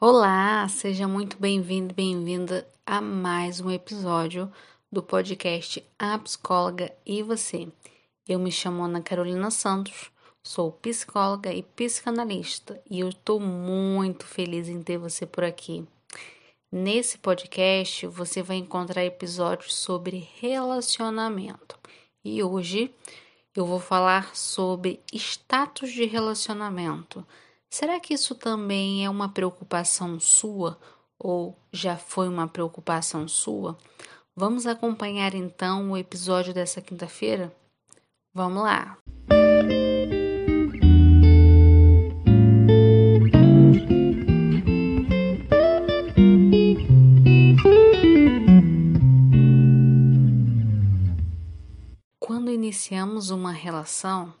Olá, seja muito bem-vindo, bem-vinda a mais um episódio do podcast A Psicóloga e Você. Eu me chamo Ana Carolina Santos, sou psicóloga e psicanalista e eu estou muito feliz em ter você por aqui. Nesse podcast você vai encontrar episódios sobre relacionamento e hoje eu vou falar sobre status de relacionamento Será que isso também é uma preocupação sua ou já foi uma preocupação sua? Vamos acompanhar então o episódio dessa quinta-feira? Vamos lá! Quando iniciamos uma relação,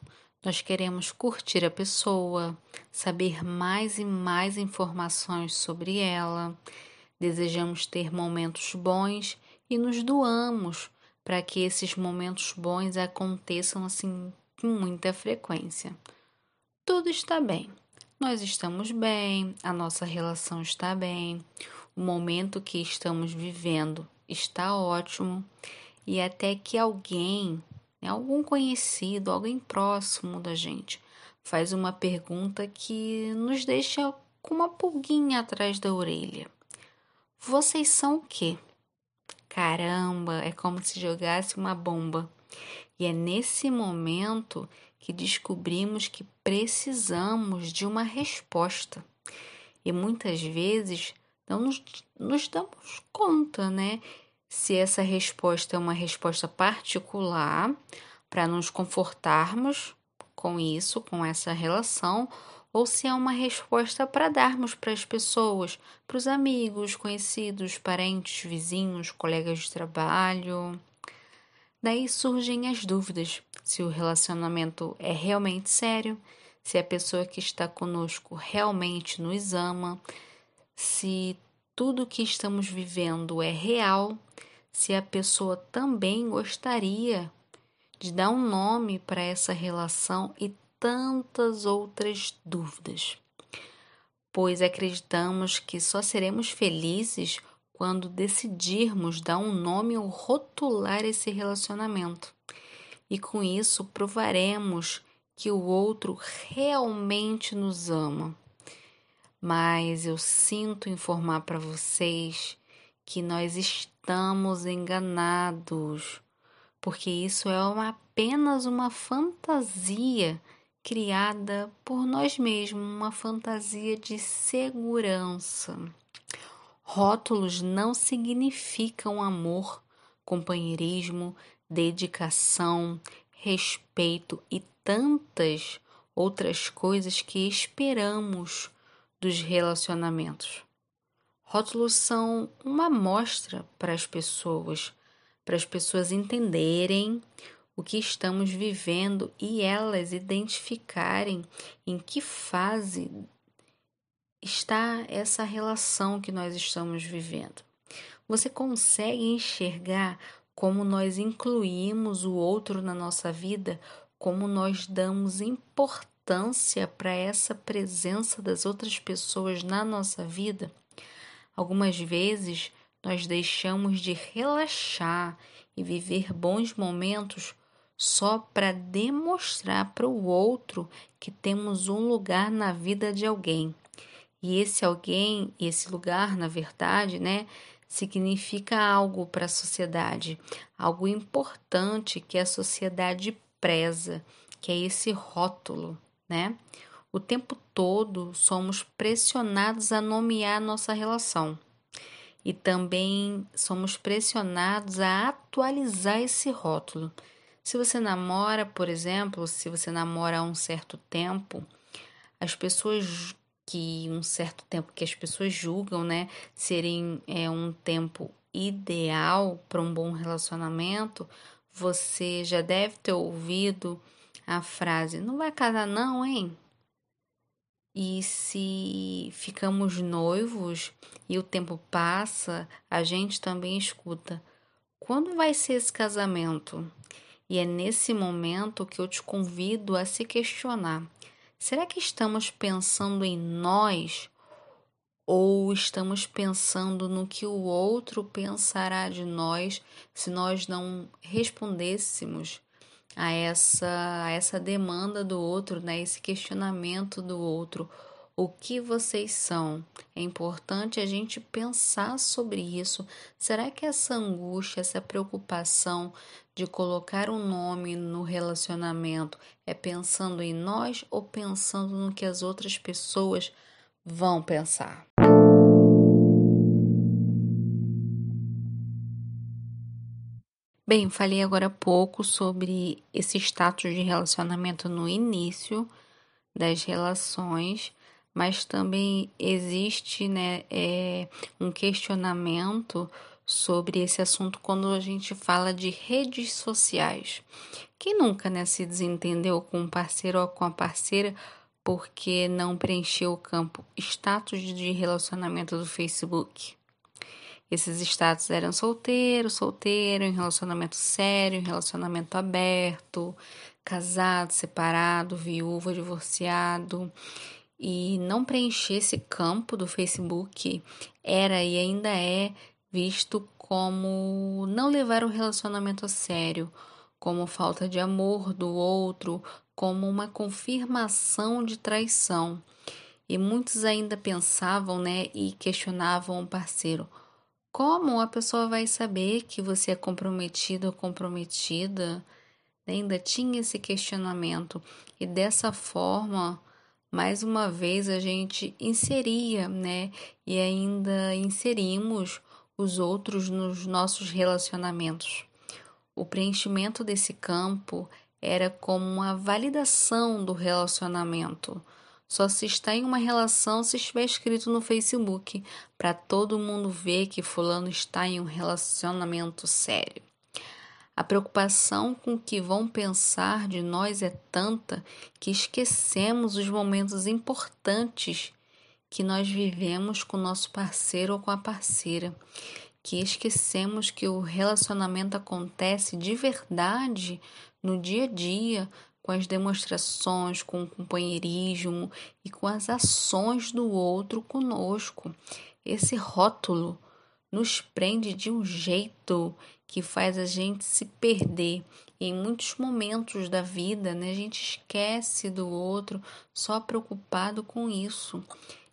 nós queremos curtir a pessoa, saber mais e mais informações sobre ela, desejamos ter momentos bons e nos doamos para que esses momentos bons aconteçam assim com muita frequência. Tudo está bem. Nós estamos bem, a nossa relação está bem, o momento que estamos vivendo está ótimo e até que alguém né? algum conhecido, alguém próximo da gente, faz uma pergunta que nos deixa com uma pulguinha atrás da orelha. Vocês são o quê? Caramba, é como se jogasse uma bomba. E é nesse momento que descobrimos que precisamos de uma resposta. E muitas vezes não nos, nos damos conta, né? Se essa resposta é uma resposta particular para nos confortarmos com isso, com essa relação, ou se é uma resposta para darmos para as pessoas, para os amigos, conhecidos, parentes, vizinhos, colegas de trabalho. Daí surgem as dúvidas se o relacionamento é realmente sério, se a pessoa que está conosco realmente nos ama, se tudo que estamos vivendo é real, se a pessoa também gostaria de dar um nome para essa relação e tantas outras dúvidas. Pois acreditamos que só seremos felizes quando decidirmos dar um nome ou rotular esse relacionamento. E com isso provaremos que o outro realmente nos ama mas eu sinto informar para vocês que nós estamos enganados, porque isso é uma, apenas uma fantasia criada por nós mesmos, uma fantasia de segurança. Rótulos não significam amor, companheirismo, dedicação, respeito e tantas outras coisas que esperamos dos relacionamentos. Rótulos são uma amostra para as pessoas, para as pessoas entenderem o que estamos vivendo e elas identificarem em que fase está essa relação que nós estamos vivendo. Você consegue enxergar como nós incluímos o outro na nossa vida, como nós damos importância importância para essa presença das outras pessoas na nossa vida, algumas vezes nós deixamos de relaxar e viver bons momentos só para demonstrar para o outro que temos um lugar na vida de alguém. E esse alguém, esse lugar, na verdade, né, significa algo para a sociedade, algo importante que a sociedade preza, que é esse rótulo né? O tempo todo somos pressionados a nomear nossa relação e também somos pressionados a atualizar esse rótulo. Se você namora, por exemplo, se você namora há um certo tempo, as pessoas que um certo tempo que as pessoas julgam, né, serem é, um tempo ideal para um bom relacionamento, você já deve ter ouvido a frase: Não vai casar, não, hein? E se ficamos noivos e o tempo passa, a gente também escuta: Quando vai ser esse casamento? E é nesse momento que eu te convido a se questionar: será que estamos pensando em nós ou estamos pensando no que o outro pensará de nós se nós não respondêssemos a essa, a essa demanda do outro, né? esse questionamento do outro. O que vocês são? É importante a gente pensar sobre isso. Será que essa angústia, essa preocupação de colocar um nome no relacionamento é pensando em nós ou pensando no que as outras pessoas vão pensar? Bem, falei agora há pouco sobre esse status de relacionamento no início das relações, mas também existe né, é, um questionamento sobre esse assunto quando a gente fala de redes sociais. Quem nunca né, se desentendeu com um parceiro ou com a parceira porque não preencheu o campo status de relacionamento do Facebook? Esses status eram solteiro, solteiro, em relacionamento sério, em relacionamento aberto, casado, separado, viúvo, divorciado. E não preencher esse campo do Facebook era e ainda é visto como não levar o relacionamento a sério, como falta de amor do outro, como uma confirmação de traição. E muitos ainda pensavam, né, e questionavam o parceiro: como a pessoa vai saber que você é comprometido ou comprometida? Ainda tinha esse questionamento e dessa forma, mais uma vez a gente inseria, né? E ainda inserimos os outros nos nossos relacionamentos. O preenchimento desse campo era como uma validação do relacionamento. Só se está em uma relação se estiver escrito no Facebook, para todo mundo ver que fulano está em um relacionamento sério. A preocupação com o que vão pensar de nós é tanta que esquecemos os momentos importantes que nós vivemos com nosso parceiro ou com a parceira, que esquecemos que o relacionamento acontece de verdade no dia a dia, com as demonstrações, com o companheirismo e com as ações do outro conosco. Esse rótulo nos prende de um jeito que faz a gente se perder. Em muitos momentos da vida, né, a gente esquece do outro só preocupado com isso.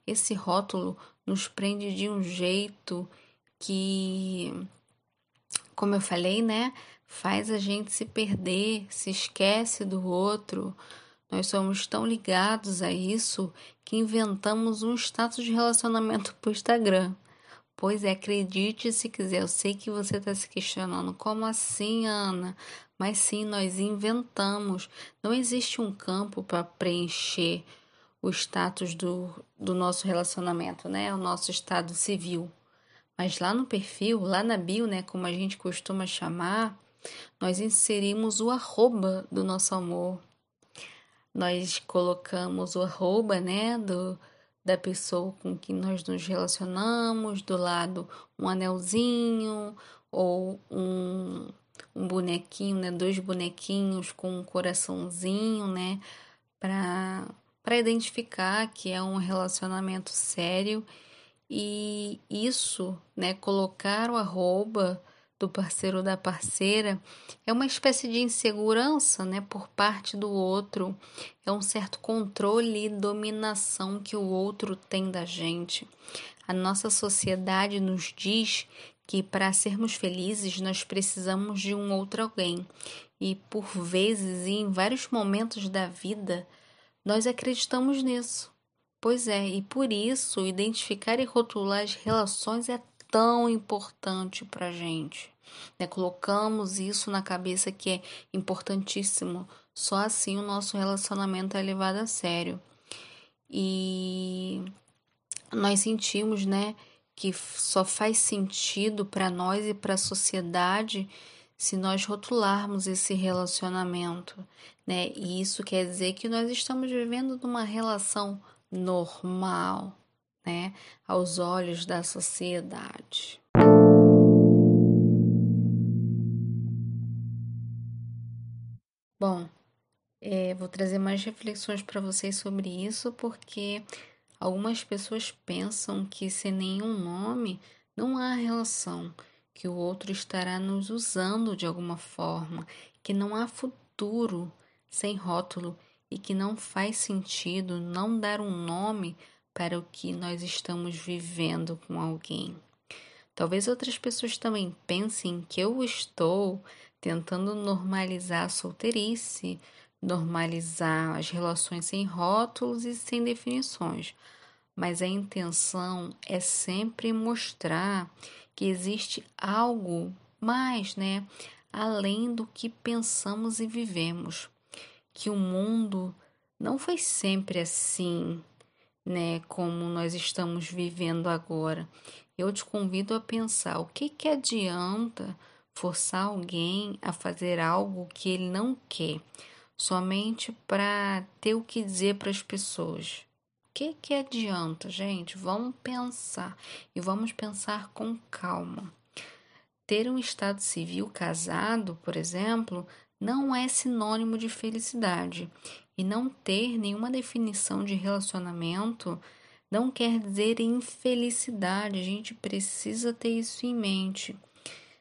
Esse rótulo nos prende de um jeito que, como eu falei, né, faz a gente se perder, se esquece do outro. Nós somos tão ligados a isso que inventamos um status de relacionamento para o Instagram. Pois é, acredite se quiser. Eu sei que você está se questionando. Como assim, Ana? Mas sim, nós inventamos. Não existe um campo para preencher o status do, do nosso relacionamento, né? O nosso estado civil. Mas lá no perfil, lá na bio, né? Como a gente costuma chamar, nós inserimos o arroba do nosso amor. Nós colocamos o arroba, né, do, da pessoa com quem nós nos relacionamos, do lado um anelzinho ou um, um bonequinho, né, dois bonequinhos com um coraçãozinho, né, para para identificar que é um relacionamento sério e isso, né, colocar o arroba do parceiro ou da parceira é uma espécie de insegurança, né, por parte do outro. É um certo controle e dominação que o outro tem da gente. A nossa sociedade nos diz que para sermos felizes nós precisamos de um outro alguém. E por vezes e em vários momentos da vida nós acreditamos nisso. Pois é, e por isso identificar e rotular as relações é tão importante para gente. Né? Colocamos isso na cabeça que é importantíssimo. Só assim o nosso relacionamento é levado a sério. E nós sentimos, né, que só faz sentido para nós e para a sociedade se nós rotularmos esse relacionamento, né? E isso quer dizer que nós estamos vivendo numa relação normal, né, aos olhos da sociedade. Bom, é, vou trazer mais reflexões para vocês sobre isso, porque Algumas pessoas pensam que sem nenhum nome não há relação, que o outro estará nos usando de alguma forma, que não há futuro sem rótulo e que não faz sentido não dar um nome para o que nós estamos vivendo com alguém. Talvez outras pessoas também pensem que eu estou tentando normalizar a solteirice, normalizar as relações sem rótulos e sem definições, mas a intenção é sempre mostrar que existe algo mais, né, além do que pensamos e vivemos, que o mundo não foi sempre assim, né, como nós estamos vivendo agora. Eu te convido a pensar o que que adianta forçar alguém a fazer algo que ele não quer, somente para ter o que dizer para as pessoas. O que que adianta, gente? Vamos pensar e vamos pensar com calma. Ter um estado civil casado, por exemplo, não é sinônimo de felicidade e não ter nenhuma definição de relacionamento não quer dizer infelicidade. A gente precisa ter isso em mente.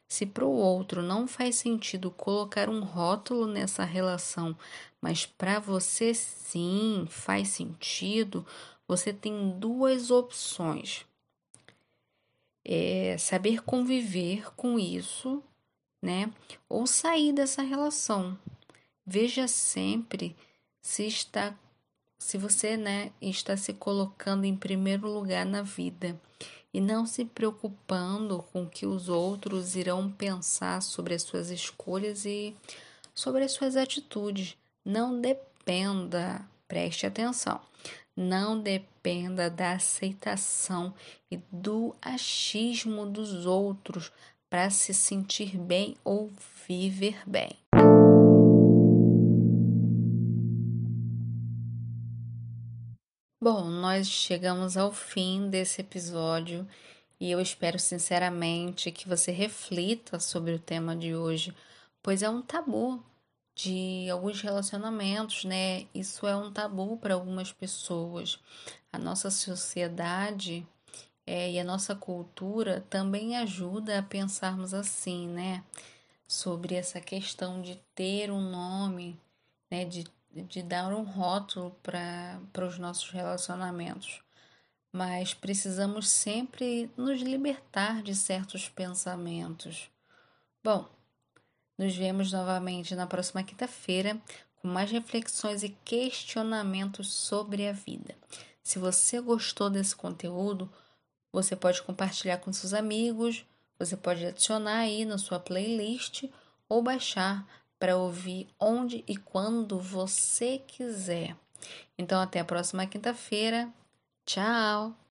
Se para o outro não faz sentido colocar um rótulo nessa relação, mas para você sim faz sentido, você tem duas opções. É saber conviver com isso, né? Ou sair dessa relação. Veja sempre se está se você né, está se colocando em primeiro lugar na vida e não se preocupando com o que os outros irão pensar sobre as suas escolhas e sobre as suas atitudes. Não dependa, preste atenção, não dependa da aceitação e do achismo dos outros para se sentir bem ou viver bem. Bom, nós chegamos ao fim desse episódio e eu espero sinceramente que você reflita sobre o tema de hoje, pois é um tabu de alguns relacionamentos, né? Isso é um tabu para algumas pessoas. A nossa sociedade é, e a nossa cultura também ajuda a pensarmos assim, né? Sobre essa questão de ter um nome, né? De de dar um rótulo para os nossos relacionamentos, mas precisamos sempre nos libertar de certos pensamentos. Bom, nos vemos novamente na próxima quinta-feira com mais reflexões e questionamentos sobre a vida. Se você gostou desse conteúdo, você pode compartilhar com seus amigos, você pode adicionar aí na sua playlist ou baixar para ouvir onde e quando você quiser. Então, até a próxima quinta-feira. Tchau!